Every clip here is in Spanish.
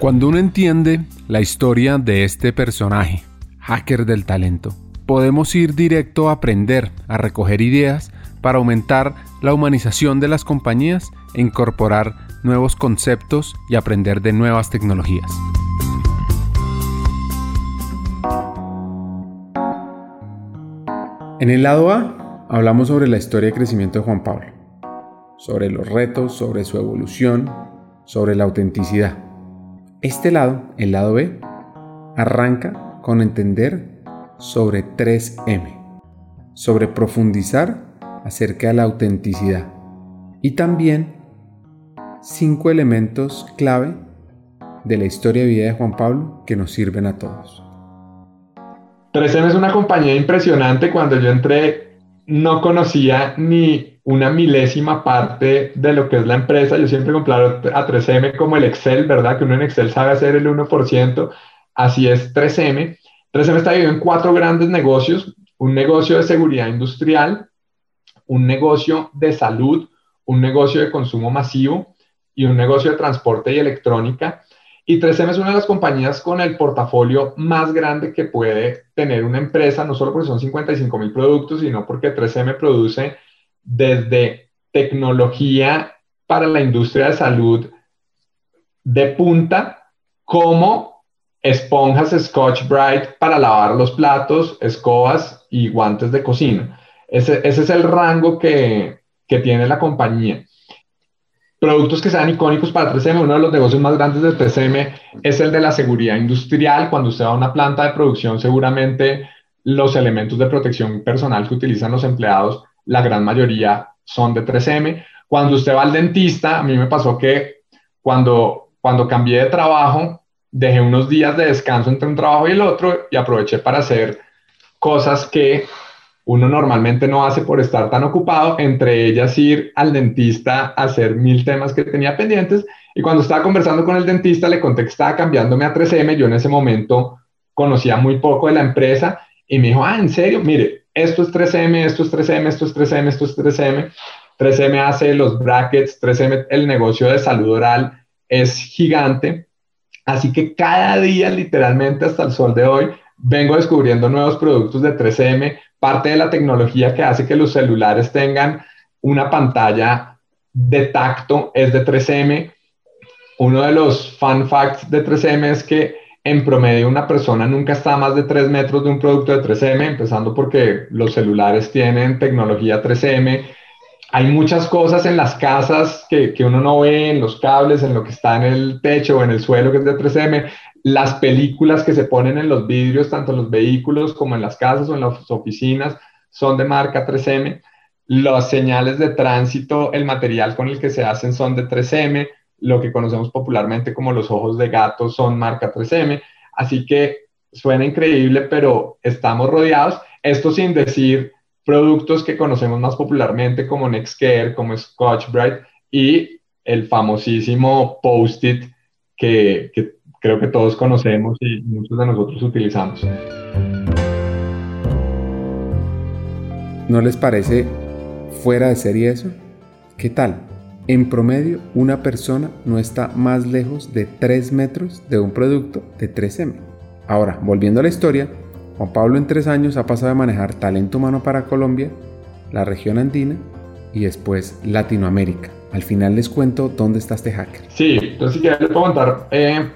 Cuando uno entiende la historia de este personaje, hacker del talento, podemos ir directo a aprender, a recoger ideas para aumentar la humanización de las compañías e incorporar nuevos conceptos y aprender de nuevas tecnologías. En el lado A hablamos sobre la historia de crecimiento de Juan Pablo, sobre los retos, sobre su evolución, sobre la autenticidad. Este lado, el lado B, arranca con entender sobre 3M, sobre profundizar acerca de la autenticidad y también cinco elementos clave de la historia de vida de Juan Pablo que nos sirven a todos. 3M es una compañía impresionante. Cuando yo entré no conocía ni una milésima parte de lo que es la empresa. Yo siempre comparo a 3M como el Excel, ¿verdad? Que uno en Excel sabe hacer el 1%. Así es 3M. 3M está dividido en cuatro grandes negocios. Un negocio de seguridad industrial, un negocio de salud, un negocio de consumo masivo y un negocio de transporte y electrónica. Y 3M es una de las compañías con el portafolio más grande que puede tener una empresa, no solo porque son 55 mil productos, sino porque 3M produce desde tecnología para la industria de salud de punta, como esponjas Scotch Brite para lavar los platos, escobas y guantes de cocina. Ese, es el rango que, que tiene la compañía productos que sean icónicos para 3M. Uno de los negocios más grandes de 3M es el de la seguridad industrial. Cuando usted va a una planta de producción, seguramente los elementos de protección personal que utilizan los empleados la gran mayoría son de 3M. Cuando usted va al dentista, a mí me pasó que cuando, cuando cambié de trabajo, dejé unos días de descanso entre un trabajo y el otro y aproveché para hacer cosas que uno normalmente no hace por estar tan ocupado, entre ellas ir al dentista a hacer mil temas que tenía pendientes. Y cuando estaba conversando con el dentista, le conté que estaba cambiándome a 3M. Yo en ese momento conocía muy poco de la empresa y me dijo, ah, ¿en serio? Mire, esto es 3M, esto es 3M, esto es 3M, esto es 3M. 3M hace los brackets, 3M, el negocio de salud oral es gigante. Así que cada día, literalmente hasta el sol de hoy, vengo descubriendo nuevos productos de 3M. Parte de la tecnología que hace que los celulares tengan una pantalla de tacto es de 3M. Uno de los fun facts de 3M es que en promedio una persona nunca está a más de 3 metros de un producto de 3M, empezando porque los celulares tienen tecnología 3M. Hay muchas cosas en las casas que, que uno no ve, en los cables, en lo que está en el techo o en el suelo que es de 3M. Las películas que se ponen en los vidrios, tanto en los vehículos como en las casas o en las oficinas, son de marca 3M. Las señales de tránsito, el material con el que se hacen son de 3M lo que conocemos popularmente como los ojos de gato son marca 3M. Así que suena increíble, pero estamos rodeados. Esto sin decir productos que conocemos más popularmente como Nextcare, como Scotch Brite y el famosísimo Post-it que creo que todos conocemos y muchos de nosotros utilizamos. ¿No les parece fuera de serie eso? ¿Qué tal? En promedio, una persona no está más lejos de 3 metros de un producto de 3M. Ahora, volviendo a la historia, Juan Pablo en 3 años ha pasado de manejar talento humano para Colombia, la región andina y después Latinoamérica. Al final les cuento dónde está este hacker. Sí, entonces ya les puedo contar eh,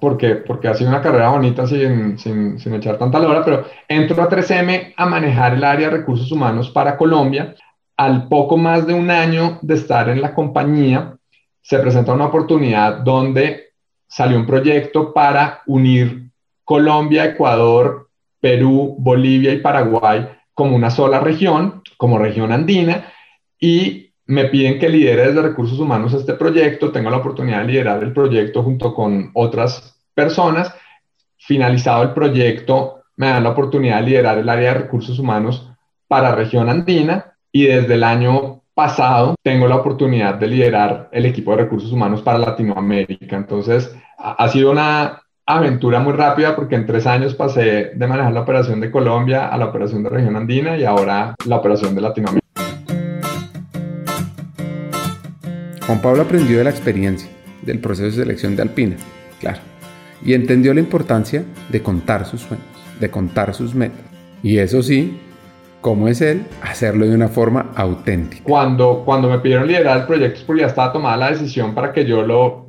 por qué, porque ha sido una carrera bonita sin, sin, sin echar tanta lora, pero entro a 3M a manejar el área de recursos humanos para Colombia al poco más de un año de estar en la compañía, se presenta una oportunidad donde salió un proyecto para unir Colombia, Ecuador, Perú, Bolivia y Paraguay como una sola región, como región andina, y me piden que lidere desde recursos humanos este proyecto, tengo la oportunidad de liderar el proyecto junto con otras personas. Finalizado el proyecto, me dan la oportunidad de liderar el área de recursos humanos para región andina y desde el año pasado tengo la oportunidad de liderar el equipo de recursos humanos para Latinoamérica. Entonces, ha sido una aventura muy rápida porque en tres años pasé de manejar la operación de Colombia a la operación de región andina y ahora la operación de Latinoamérica. Juan Pablo aprendió de la experiencia del proceso de selección de Alpina claro. Y entendió la importancia de contar sus sueños, de contar sus metas. Y eso sí, como es él, hacerlo de una forma auténtica. Cuando, cuando me pidieron liderar el proyecto, porque ya estaba tomada la decisión para que yo lo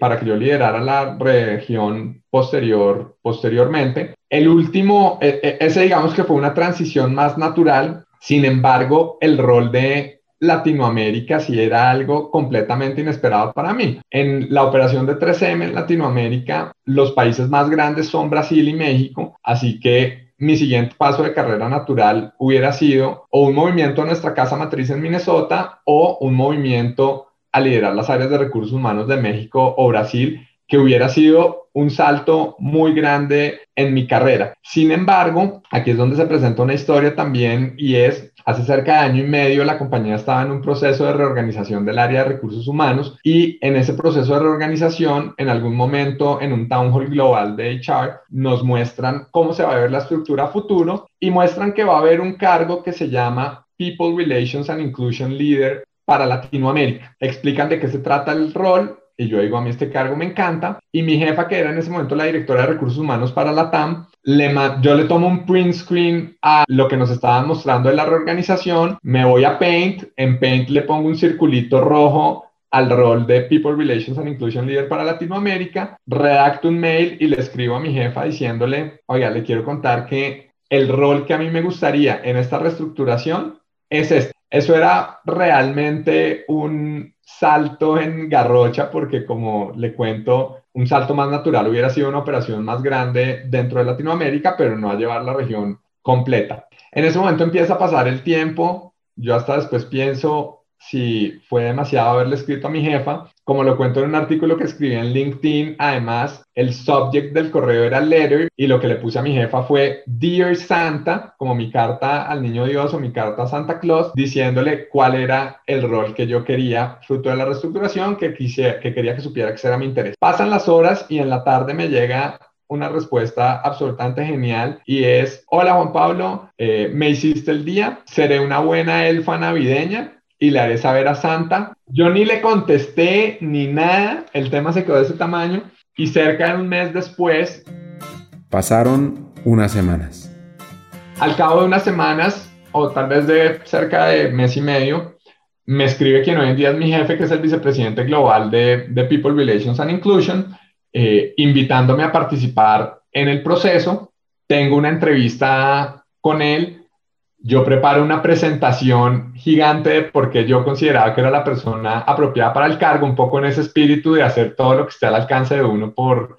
para que yo liderara la región posterior, posteriormente. El último, e, e, ese digamos que fue una transición más natural, sin embargo, el rol de Latinoamérica sí era algo completamente inesperado para mí. En la operación de 3M en Latinoamérica, los países más grandes son Brasil y México, así que mi siguiente paso de carrera natural hubiera sido o un movimiento a nuestra casa matriz en Minnesota o un movimiento a liderar las áreas de recursos humanos de México o Brasil, que hubiera sido un salto muy grande en mi carrera. Sin embargo, aquí es donde se presenta una historia también y es, hace cerca de año y medio la compañía estaba en un proceso de reorganización del área de recursos humanos y en ese proceso de reorganización, en algún momento en un town hall global de HR, nos muestran cómo se va a ver la estructura futuro y muestran que va a haber un cargo que se llama People Relations and Inclusion Leader para Latinoamérica. Explican de qué se trata el rol y yo digo, a mí este cargo me encanta. Y mi jefa, que era en ese momento la directora de recursos humanos para la TAM, le yo le tomo un print screen a lo que nos estaban mostrando de la reorganización, me voy a Paint, en Paint le pongo un circulito rojo al rol de People Relations and Inclusion Leader para Latinoamérica, redacto un mail y le escribo a mi jefa diciéndole, oiga, le quiero contar que el rol que a mí me gustaría en esta reestructuración es este. Eso era realmente un salto en garrocha porque como le cuento, un salto más natural hubiera sido una operación más grande dentro de Latinoamérica, pero no a llevar la región completa. En ese momento empieza a pasar el tiempo, yo hasta después pienso si fue demasiado haberle escrito a mi jefa. Como lo cuento en un artículo que escribí en LinkedIn, además, el subject del correo era letter y lo que le puse a mi jefa fue Dear Santa, como mi carta al niño Dios o mi carta a Santa Claus, diciéndole cuál era el rol que yo quería, fruto de la reestructuración, que, quisiera, que quería que supiera que era mi interés. Pasan las horas y en la tarde me llega una respuesta absolutamente genial y es, hola Juan Pablo, eh, me hiciste el día, seré una buena elfa navideña, y le haré saber a Santa. Yo ni le contesté ni nada, el tema se quedó de ese tamaño y cerca de un mes después... Pasaron unas semanas. Al cabo de unas semanas, o tal vez de cerca de mes y medio, me escribe quien hoy en día es mi jefe, que es el vicepresidente global de, de People Relations and Inclusion, eh, invitándome a participar en el proceso. Tengo una entrevista con él yo preparo una presentación gigante porque yo consideraba que era la persona apropiada para el cargo, un poco en ese espíritu de hacer todo lo que esté al alcance de uno por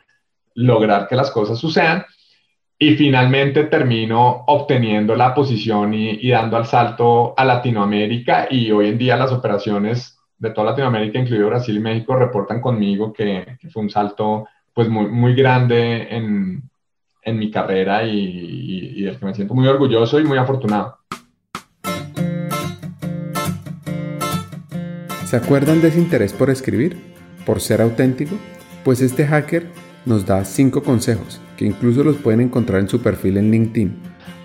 lograr que las cosas sucedan. Y finalmente termino obteniendo la posición y, dando al salto a Latinoamérica y hoy en día las operaciones de toda Latinoamérica, incluido Brasil y México, reportan conmigo que, fue un salto pues muy, muy grande en, en mi carrera y, y, del que me siento muy orgulloso y muy afortunado. ¿Se acuerdan de ese interés por escribir? ¿Por ser auténtico? Pues este hacker nos da cinco consejos que incluso los pueden encontrar en su perfil en LinkedIn.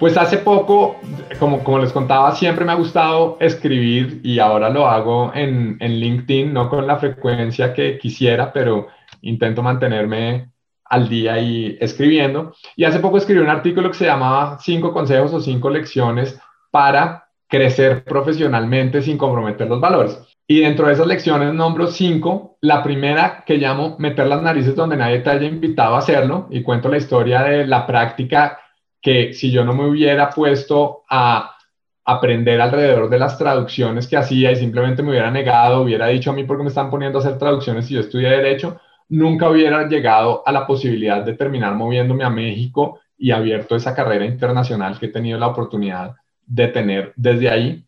Pues hace poco, como, como les contaba, siempre me ha gustado escribir y ahora lo hago en, en LinkedIn, no con la frecuencia que quisiera, pero intento mantenerme al día y escribiendo. Y hace poco escribí un artículo que se llamaba Cinco consejos o cinco lecciones para crecer profesionalmente sin comprometer los valores. Y dentro de esas lecciones nombro cinco. La primera que llamo meter las narices donde nadie te haya invitado a hacerlo y cuento la historia de la práctica que si yo no me hubiera puesto a aprender alrededor de las traducciones que hacía y simplemente me hubiera negado, hubiera dicho a mí porque me están poniendo a hacer traducciones si yo estudié derecho, nunca hubiera llegado a la posibilidad de terminar moviéndome a México y abierto esa carrera internacional que he tenido la oportunidad de tener desde ahí.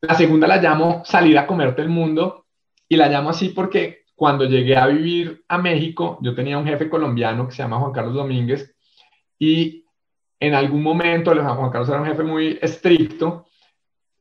La segunda la llamo salir a comerte el mundo y la llamo así porque cuando llegué a vivir a México, yo tenía un jefe colombiano que se llama Juan Carlos Domínguez y en algún momento, Juan Carlos era un jefe muy estricto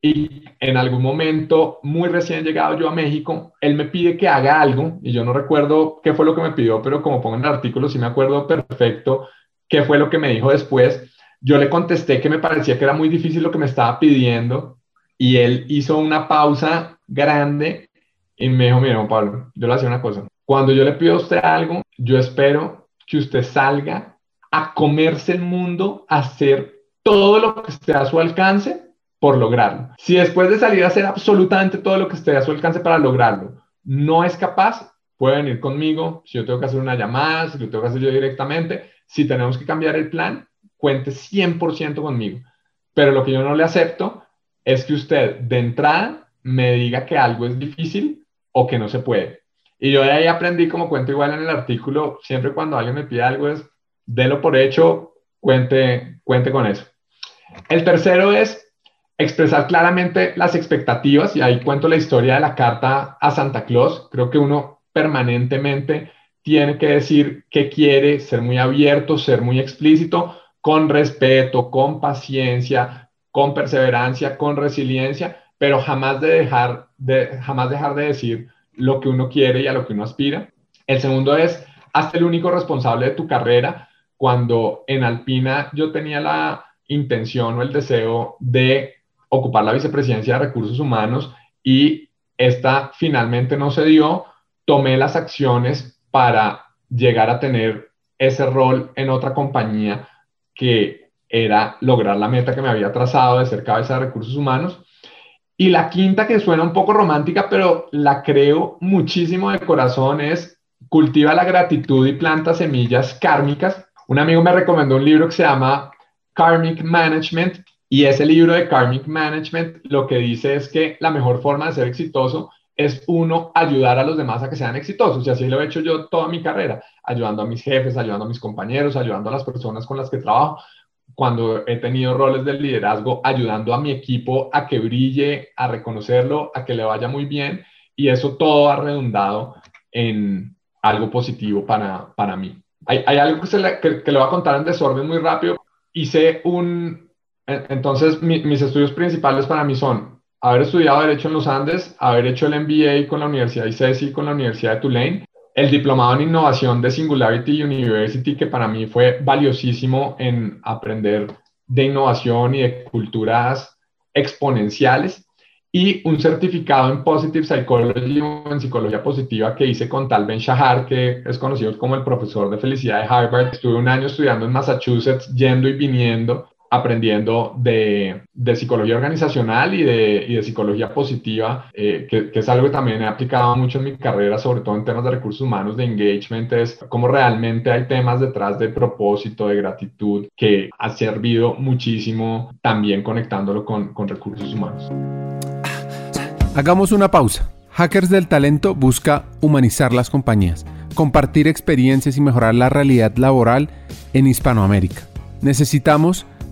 y en algún momento, muy recién llegado yo a México, él me pide que haga algo y yo no recuerdo qué fue lo que me pidió, pero como pongo en el artículo, sí me acuerdo perfecto qué fue lo que me dijo después. Yo le contesté que me parecía que era muy difícil lo que me estaba pidiendo y él hizo una pausa grande y me dijo, mira, Pablo, yo le hacía una cosa. Cuando yo le pido a usted algo, yo espero que usted salga a comerse el mundo, a hacer todo lo que esté a su alcance por lograrlo. Si después de salir a hacer absolutamente todo lo que esté a su alcance para lograrlo, no es capaz, puede venir conmigo. Si yo tengo que hacer una llamada, si lo tengo que hacer yo directamente, si tenemos que cambiar el plan, cuente 100% conmigo. Pero lo que yo no le acepto es que usted de entrada me diga que algo es difícil o que no se puede. Y yo de ahí aprendí, como cuento igual en el artículo, siempre cuando alguien me pide algo es, délo por hecho, cuente, cuente con eso. El tercero es expresar claramente las expectativas, y ahí cuento la historia de la carta a Santa Claus. Creo que uno permanentemente tiene que decir qué quiere, ser muy abierto, ser muy explícito, con respeto, con paciencia, con perseverancia, con resiliencia, pero jamás, de dejar, de, jamás dejar de decir lo que uno quiere y a lo que uno aspira. El segundo es, hazte el único responsable de tu carrera. Cuando en Alpina yo tenía la intención o el deseo de ocupar la vicepresidencia de recursos humanos y esta finalmente no se dio, tomé las acciones para llegar a tener ese rol en otra compañía que era lograr la meta que me había trazado de ser cabeza de recursos humanos y la quinta, que suena un poco romántica, pero la creo muchísimo de corazón, es Cultiva la gratitud y planta semillas kármicas. Un amigo me recomendó un libro que se llama Karmic Management y ese libro de Karmic Management lo que dice es que la mejor forma de ser exitoso es uno ayudar a los demás a que sean exitosos. Y así lo he hecho yo toda mi carrera, ayudando a mis jefes, ayudando a mis compañeros, ayudando a las personas con las que trabajo cuando he tenido roles de liderazgo, ayudando a mi equipo a que brille, a reconocerlo, a que le vaya muy bien. Y eso todo ha redundado en algo positivo para, para mí. Hay, algo que, se le, que, voy a contar en desorden muy rápido. Hice un... Entonces, mis estudios principales para mí son haber estudiado Derecho en los Andes, haber hecho el MBA con la Universidad de ICESI, con la Universidad de Tulane, el diplomado en innovación de Singularity University, que para mí fue valiosísimo en aprender de innovación y de culturas exponenciales, y un certificado en Positive Psychology en psicología positiva que hice con Tal Ben Shahar, que es conocido como el profesor de felicidad de Harvard. Estuve un año estudiando en Massachusetts, yendo y viniendo aprendiendo de, psicología organizacional y de, psicología positiva, eh, que, es algo que también he aplicado mucho en mi carrera, sobre todo en temas de recursos humanos, de engagement, es cómo realmente hay temas detrás de propósito, de gratitud, que ha servido muchísimo también conectándolo con, con recursos humanos. Hagamos una pausa. Hackers del Talento busca humanizar las compañías, compartir experiencias y mejorar la realidad laboral en Hispanoamérica. Necesitamos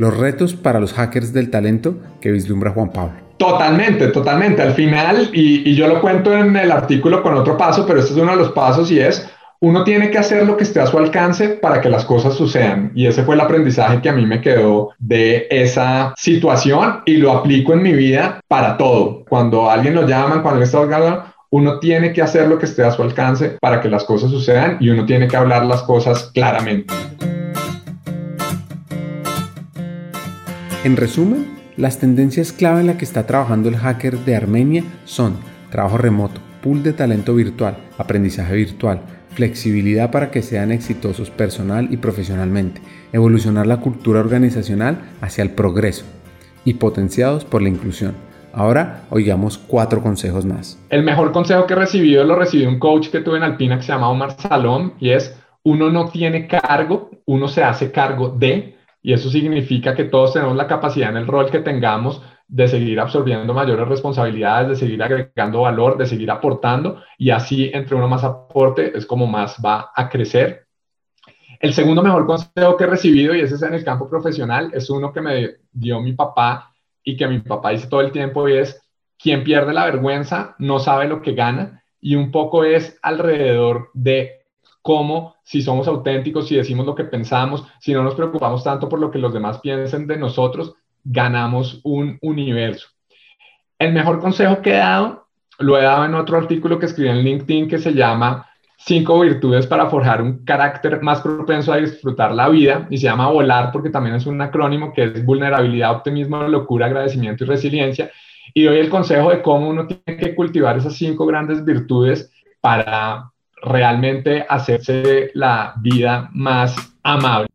Los retos para los hackers del talento que vislumbra Juan Pablo. Totalmente, totalmente. Al final, y, yo lo cuento en el artículo con otro paso, pero este es uno de los pasos y es, uno tiene que hacer lo que esté a su alcance para que las cosas sucedan. Y ese fue el aprendizaje que a mí me quedó de esa situación y lo aplico en mi vida para todo. Cuando alguien lo llama, cuando está hablando, uno tiene que hacer lo que esté a su alcance para que las cosas sucedan y uno tiene que hablar las cosas claramente. En resumen, las tendencias clave en las que está trabajando el hacker de Armenia son trabajo remoto, pool de talento virtual, aprendizaje virtual, flexibilidad para que sean exitosos personal y profesionalmente, evolucionar la cultura organizacional hacia el progreso y potenciados por la inclusión. Ahora oigamos cuatro consejos más. El mejor consejo que he recibido lo recibí un coach que tuve en Alpina que se llama Omar y es uno no tiene cargo, uno se hace cargo de y eso significa que todos tenemos la capacidad en el rol que tengamos de seguir absorbiendo mayores responsabilidades, de seguir agregando valor, de seguir aportando y así entre uno más aporte es como más va a crecer. El segundo mejor consejo que he recibido, y ese es en el campo profesional, es uno que me dio mi papá y que mi papá dice todo el tiempo y es, quien pierde la vergüenza no sabe lo que gana y un poco es alrededor de cómo si somos auténticos, si decimos lo que pensamos, si no nos preocupamos tanto por lo que los demás piensen de nosotros, ganamos un universo. El mejor consejo que he dado, lo he dado en otro artículo que escribí en LinkedIn que se llama Cinco virtudes para forjar un carácter más propenso a disfrutar la vida y se llama volar porque también es un acrónimo que es vulnerabilidad, optimismo, locura, agradecimiento y resiliencia. Y doy el consejo de cómo uno tiene que cultivar esas cinco grandes virtudes para realmente hacerse la vida más amable.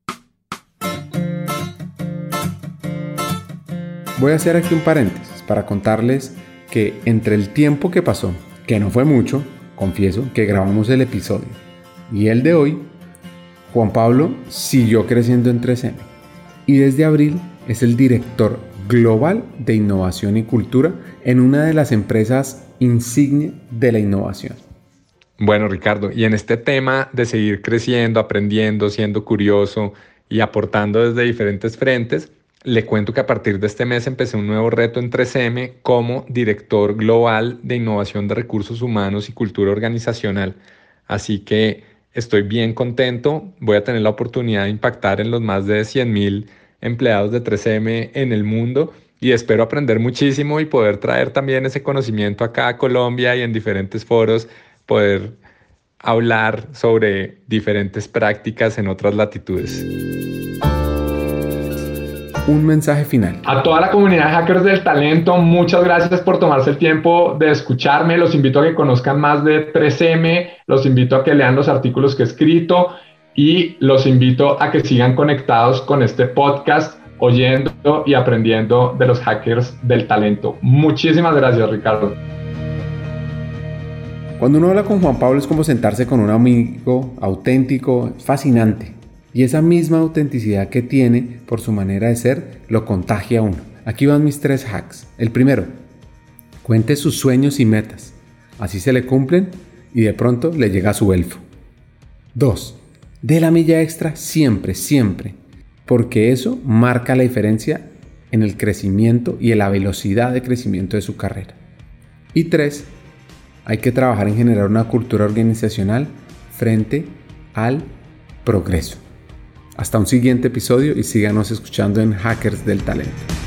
Voy a hacer aquí un paréntesis para contarles que entre el tiempo que pasó, que no fue mucho, confieso, que grabamos el episodio, y el de hoy, Juan Pablo siguió creciendo en 3M y desde abril es el director global de innovación y cultura en una de las empresas insignia de la innovación. Bueno, Ricardo, y en este tema de seguir creciendo, aprendiendo, siendo curioso y aportando desde diferentes frentes, le cuento que a partir de este mes empecé un nuevo reto en 3M como director global de innovación de recursos humanos y cultura organizacional. Así que estoy bien contento. Voy a tener la oportunidad de impactar en los más de 100 mil empleados de 3M en el mundo y espero aprender muchísimo y poder traer también ese conocimiento acá a Colombia y en diferentes foros poder hablar sobre diferentes prácticas en otras latitudes. Un mensaje final. A toda la comunidad de hackers del talento, muchas gracias por tomarse el tiempo de escucharme. Los invito a que conozcan más de 3M, los invito a que lean los artículos que he escrito y los invito a que sigan conectados con este podcast, oyendo y aprendiendo de los hackers del talento. Muchísimas gracias, Ricardo. Cuando uno habla con Juan Pablo es como sentarse con un amigo auténtico, fascinante. Y esa misma autenticidad que tiene por su manera de ser lo contagia a uno. Aquí van mis tres hacks. El primero, cuente sus sueños y metas. Así se le cumplen y de pronto le llega su elfo. Dos, dé la milla extra siempre, siempre. Porque eso marca la diferencia en el crecimiento y en la velocidad de crecimiento de su carrera. Y tres, hay que trabajar en generar una cultura organizacional frente al progreso. Hasta un siguiente episodio y síganos escuchando en Hackers del Talento.